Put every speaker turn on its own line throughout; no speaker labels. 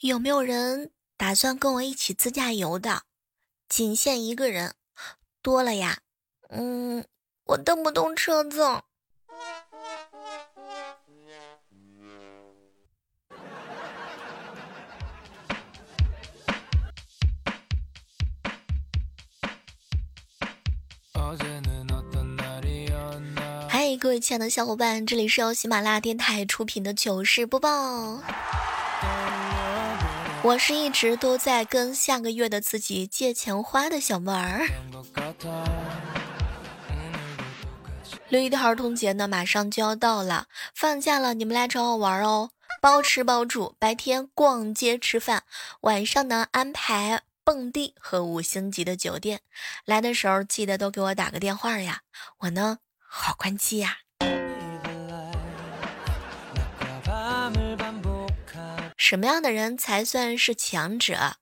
有没有人打算跟我一起自驾游的？仅限一个人，多了呀。嗯，我蹬不动车子。嗨，各位亲爱的小伙伴，这里是由喜马拉雅电台出品的糗事播报。我是一直都在跟下个月的自己借钱花的小妹儿。六一的儿童节呢，马上就要到了，放假了，你们来找我玩哦，包吃包住，白天逛街吃饭，晚上呢安排蹦迪和五星级的酒店。来的时候记得都给我打个电话呀，我呢好关机呀。什么样的人才算是强者？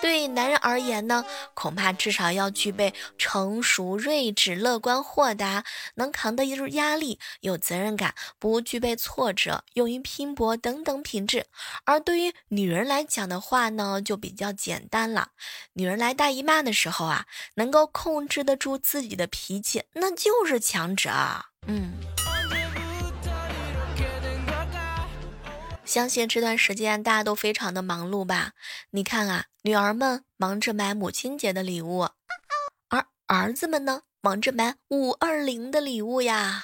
对男人而言呢，恐怕至少要具备成熟、睿智、乐观、豁达，能扛得住压力，有责任感，不具备挫折，勇于拼搏等等品质。而对于女人来讲的话呢，就比较简单了。女人来大姨妈的时候啊，能够控制得住自己的脾气，那就是强者。嗯。相信这段时间大家都非常的忙碌吧？你看啊，女儿们忙着买母亲节的礼物，而儿子们呢，忙着买五二零的礼物呀。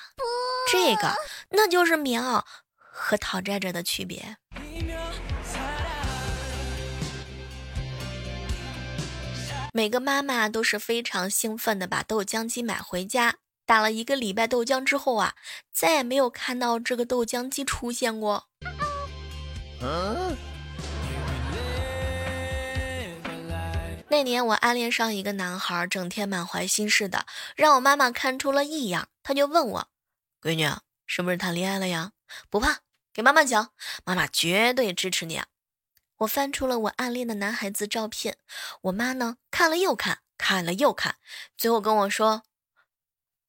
这个那就是棉袄和讨债者的区别。每个妈妈都是非常兴奋的把豆浆机买回家，打了一个礼拜豆浆之后啊，再也没有看到这个豆浆机出现过。那年我暗恋上一个男孩，整天满怀心事的，让我妈妈看出了异样。他就问我：“闺女，是不是谈恋爱了呀？”不怕，给妈妈讲，妈妈绝对支持你。我翻出了我暗恋的男孩子照片，我妈呢看了又看，看了又看，最后跟我说：“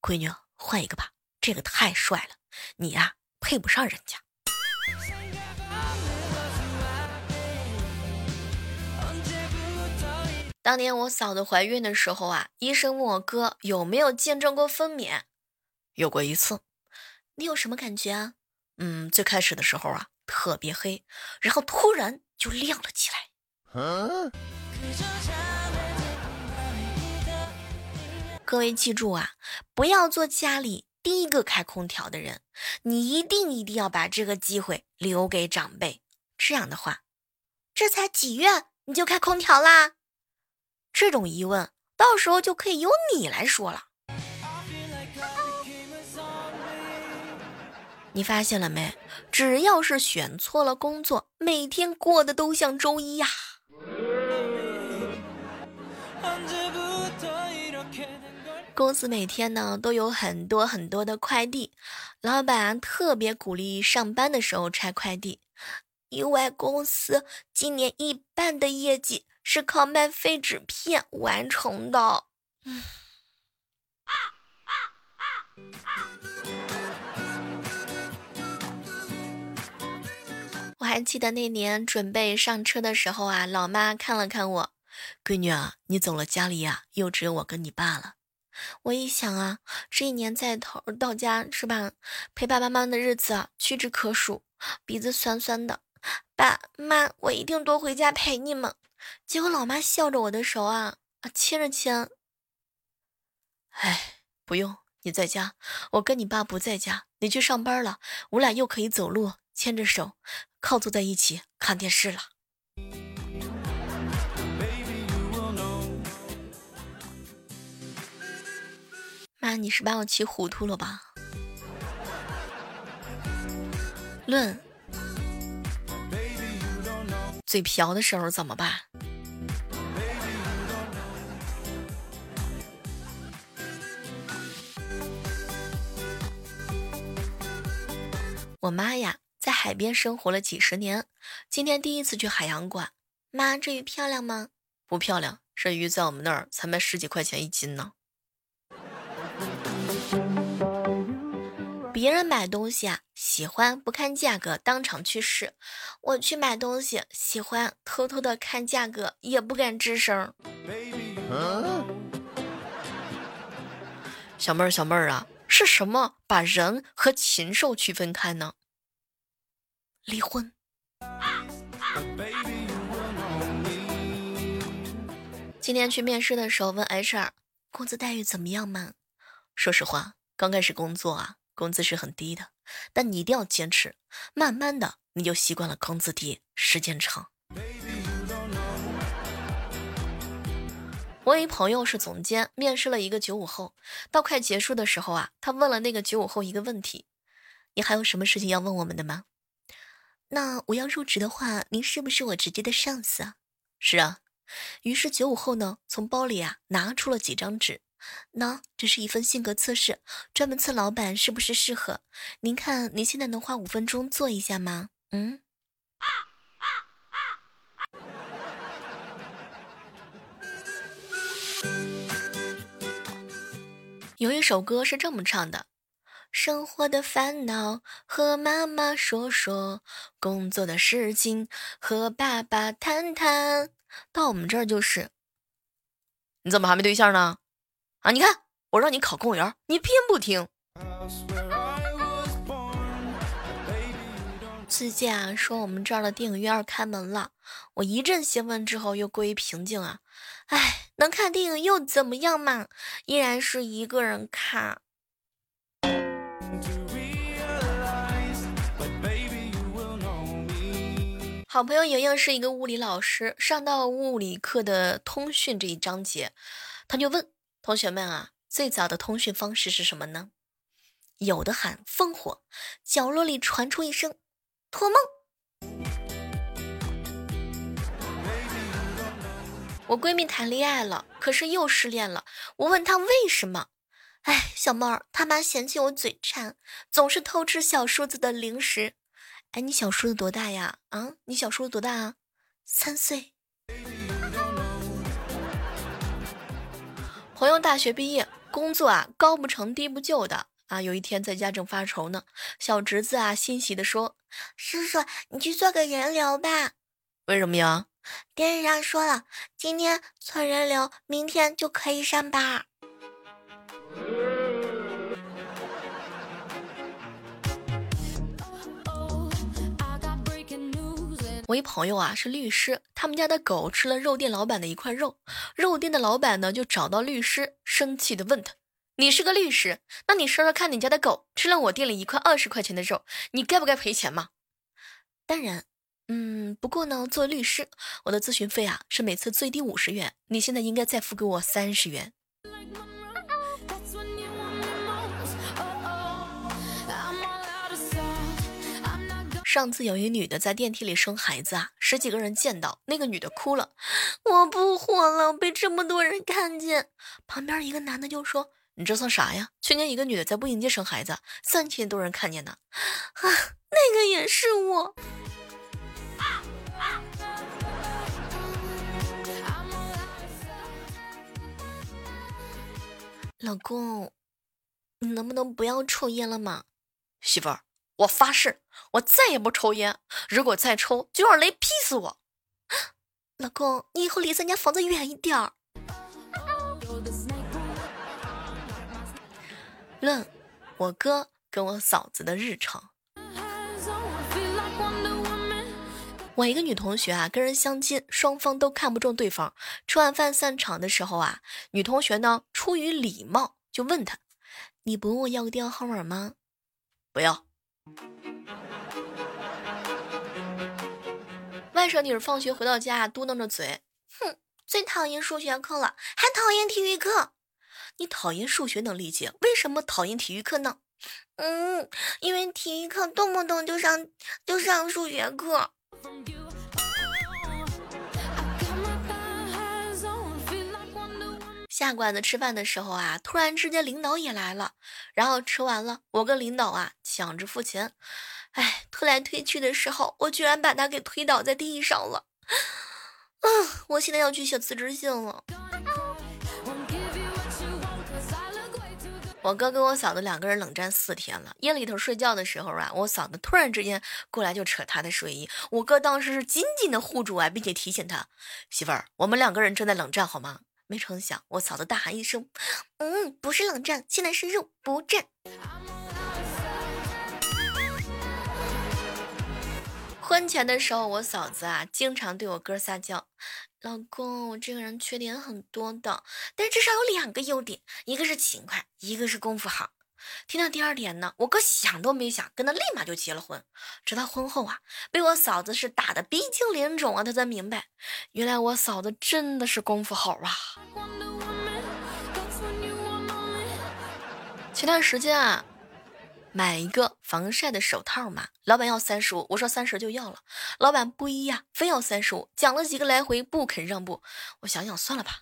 闺女，换一个吧，这个太帅了，你呀配不上人家。”当年我嫂子怀孕的时候啊，医生问我哥有没有见证过分娩，有过一次。你有什么感觉啊？嗯，最开始的时候啊，特别黑，然后突然就亮了起来。各位记住啊，不要做家里第一个开空调的人，你一定一定要把这个机会留给长辈。这样的话，这才几月你就开空调啦？这种疑问，到时候就可以由你来说了。你发现了没？只要是选错了工作，每天过得都像周一呀。公司每天呢都有很多很多的快递，老板特别鼓励上班的时候拆快递，因为公司今年一半的业绩。是靠卖废纸片完成的。嗯我还记得那年准备上车的时候啊，老妈看了看我，闺女啊，你走了，家里呀又只有我跟你爸了。我一想啊，这一年在头到家是吧，陪爸爸妈妈的日子啊屈指可数，鼻子酸酸的。爸妈，我一定多回家陪你们。结果老妈笑着我的手啊啊牵着牵，哎，不用，你在家，我跟你爸不在家，你去上班了，我俩又可以走路，牵着手，靠坐在一起看电视了。妈，你是把我气糊涂了吧？论。嘴瓢的时候怎么办？我妈呀，在海边生活了几十年，今天第一次去海洋馆。妈，这鱼漂亮吗？不漂亮，这鱼在我们那儿才卖十几块钱一斤呢。别人买东西啊，喜欢不看价格当场去试；我去买东西，喜欢偷偷的看价格，也不敢吱声。小妹儿，小妹儿啊，是什么把人和禽兽区分开呢？离婚。今天去面试的时候问 HR，工资待遇怎么样嘛？说实话，刚开始工作啊，工资是很低的，但你一定要坚持，慢慢的你就习惯了工资低，时间长。我一朋友是总监，面试了一个九五后，到快结束的时候啊，他问了那个九五后一个问题：“你还有什么事情要问我们的吗？”那我要入职的话，您是不是我直接的上司啊？是啊。于是九五后呢，从包里啊拿出了几张纸，喏这是一份性格测试，专门测老板是不是适合。您看，您现在能花五分钟做一下吗？嗯。有一首歌是这么唱的。生活的烦恼和妈妈说说，工作的事情和爸爸谈谈。到我们这儿就是，你怎么还没对象呢？啊，你看我让你考公务员，你偏不听。最近啊，说我们这儿的电影院开门了，我一阵兴奋之后又归于平静啊。哎，能看电影又怎么样嘛？依然是一个人看。好朋友莹莹是一个物理老师，上到物理课的通讯这一章节，他就问同学们啊，最早的通讯方式是什么呢？有的喊烽火，角落里传出一声托梦。我闺蜜谈恋爱了，可是又失恋了。我问她为什么？哎，小妹儿，他妈嫌弃我嘴馋，总是偷吃小叔子的零食。哎，你小叔子多大呀？啊，你小叔子多大啊？三岁。朋友大学毕业，工作啊高不成低不就的啊。有一天在家正发愁呢，小侄子啊欣喜地说：“叔叔，你去做个人流吧。”为什么呀？电视上说了，今天做人流，明天就可以上班。我一朋友啊是律师，他们家的狗吃了肉店老板的一块肉，肉店的老板呢就找到律师，生气的问他：“你是个律师，那你说说看你家的狗吃了我店里一块二十块钱的肉，你该不该赔钱吗？”当然，嗯，不过呢，作为律师，我的咨询费啊是每次最低五十元，你现在应该再付给我三十元。上次有一女的在电梯里生孩子啊，十几个人见到那个女的哭了，我不活了，被这么多人看见。旁边一个男的就说：“你这算啥呀？去年一个女的在步行街生孩子，三千多人看见呢。”啊，那个也是我。老公，你能不能不要抽烟了嘛？媳妇儿。我发誓，我再也不抽烟。如果再抽，就让雷劈死我。老公，你以后离咱家房子远一点儿。论我哥跟我嫂子的日常。我一个女同学啊，跟人相亲，双方都看不中对方。吃完饭散场的时候啊，女同学呢出于礼貌就问他：“你不问我要个电话号码吗？”不要。外甥女儿放学回到家，嘟囔着嘴：“哼，最讨厌数学课了，还讨厌体育课。你讨厌数学能理解，为什么讨厌体育课呢？嗯，因为体育课动不动就上就上数学课。”下馆子吃饭的时候啊，突然之间领导也来了，然后吃完了，我跟领导啊抢着付钱，哎，推来推去的时候，我居然把他给推倒在地上了，嗯，我现在要去写辞职信了。我哥跟我嫂子两个人冷战四天了。夜里头睡觉的时候啊，我嫂子突然之间过来就扯他的睡衣，我哥当时是紧紧的护住啊，并且提醒他媳妇儿，我们两个人正在冷战，好吗？没成想，我嫂子大喊一声：“嗯，不是冷战，现在是肉不战。”婚前的时候，我嫂子啊，经常对我哥撒娇：“老公，我这个人缺点很多的，但至少有两个优点，一个是勤快，一个是功夫好。”听到第二点呢，我哥想都没想，跟他立马就结了婚。直到婚后啊，被我嫂子是打的鼻青脸肿啊，他才明白，原来我嫂子真的是功夫好啊。前段时间啊。买一个防晒的手套嘛，老板要三十五，我说三十就要了，老板不依呀，非要三十五，讲了几个来回不肯让步，我想想算了吧，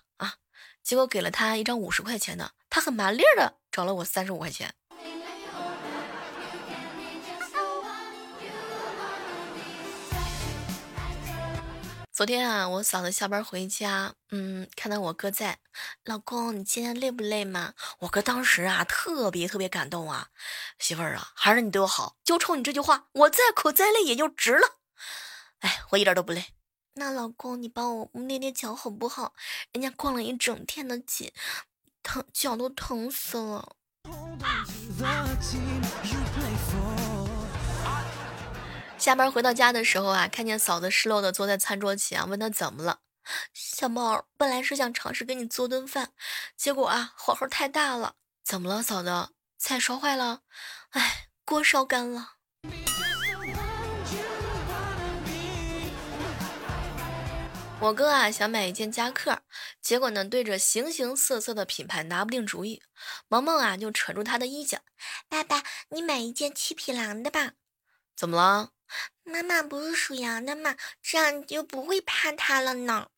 结果给了他一张五十块钱的，他很麻利的找了我三十五块钱。昨天啊，我嫂子下班回家，嗯，看到我哥在，老公，你今天累不累嘛？我哥当时啊，特别特别感动啊，媳妇儿啊，还是你对我好，就冲你这句话，我再苦再累也就值了。哎，我一点都不累。那老公，你帮我捏捏脚好不好？人家逛了一整天的街，疼，脚都疼死了。下班回到家的时候啊，看见嫂子失落的坐在餐桌前，问她怎么了。小猫本来是想尝试给你做顿饭，结果啊火候太大了。怎么了，嫂子？菜烧坏了？哎，锅烧干了。我哥啊想买一件夹克，结果呢对着形形色色的品牌拿不定主意。萌萌啊就扯住他的衣角，爸爸，你买一件七匹狼的吧。怎么了？妈妈不是属羊的吗？这样你就不会怕它了呢。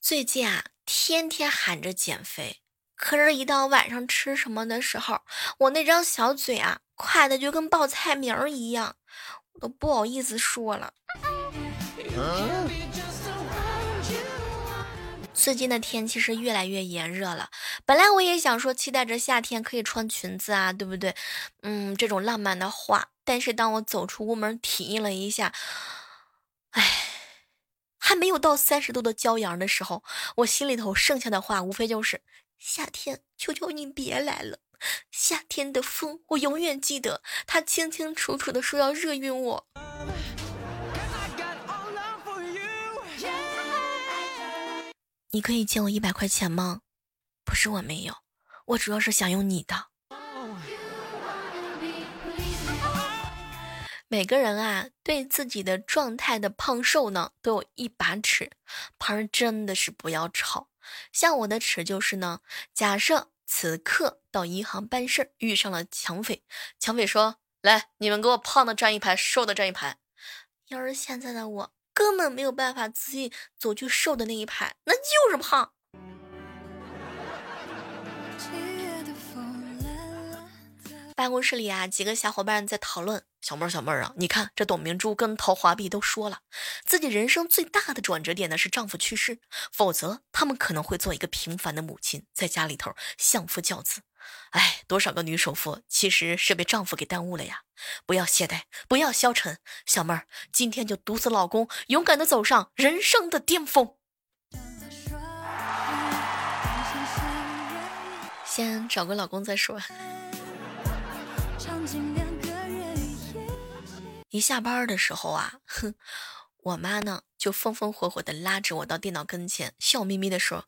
最近啊，天天喊着减肥，可是，一到晚上吃什么的时候，我那张小嘴啊，快的就跟报菜名儿一样，我都不好意思说了。最近的天气是越来越炎热了，本来我也想说期待着夏天可以穿裙子啊，对不对？嗯，这种浪漫的话，但是当我走出屋门体验了一下，还没有到三十度的骄阳的时候，我心里头剩下的话无非就是夏天，求求你别来了。夏天的风，我永远记得，它清清楚楚的说要热晕我。你可以借我一百块钱吗？不是我没有，我主要是想用你的。每个人啊，对自己的状态的胖瘦呢，都有一把尺，旁人真的是不要吵。像我的尺就是呢，假设此刻到银行办事遇上了抢匪，抢匪说：“来，你们给我胖的站一排，瘦的站一排。”要是现在的我。根本没有办法自己走去瘦的那一排，那就是胖。办公室里啊，几个小伙伴在讨论：“小妹儿，小妹儿啊，你看这董明珠跟陶华碧都说了，自己人生最大的转折点呢是丈夫去世，否则他们可能会做一个平凡的母亲，在家里头相夫教子。”哎，多少个女首富其实是被丈夫给耽误了呀！不要懈怠，不要消沉，小妹儿，今天就毒死老公，勇敢的走上人生的巅峰。先找个老公再说。一下班的时候啊，哼，我妈呢就风风火火的拉着我到电脑跟前，笑眯眯的说。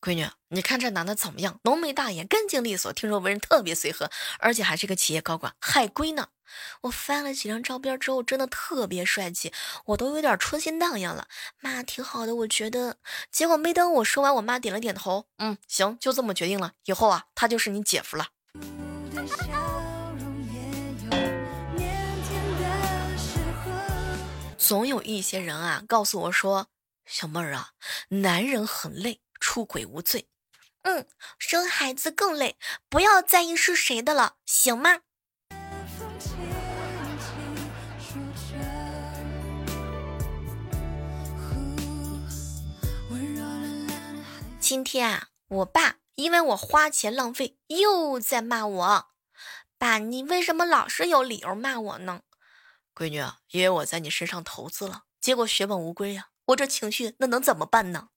闺女，你看这男的怎么样？浓眉大眼，干净利索，听说为人特别随和，而且还是个企业高管，海归呢。我翻了几张照片之后，真的特别帅气，我都有点春心荡漾了。妈，挺好的，我觉得。结果没等我说完，我妈点了点头，嗯，行，就这么决定了。以后啊，他就是你姐夫了。总有一些人啊告诉我说：“小妹儿啊，男人很累，出轨无罪。”嗯，生孩子更累，不要在意是谁的了，行吗？今天啊，我爸因为我花钱浪费，又在骂我。爸，你为什么老是有理由骂我呢？闺女，因为我在你身上投资了，结果血本无归呀！我这情绪那能怎么办呢？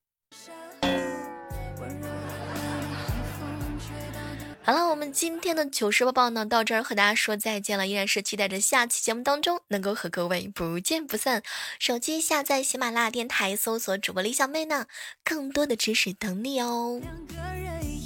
好了，我们今天的糗事播报呢，到这儿和大家说再见了。依然是期待着下期节目当中能够和各位不见不散。手机下载喜马拉雅电台，搜索主播李小妹呢，更多的知识等你哦。两个人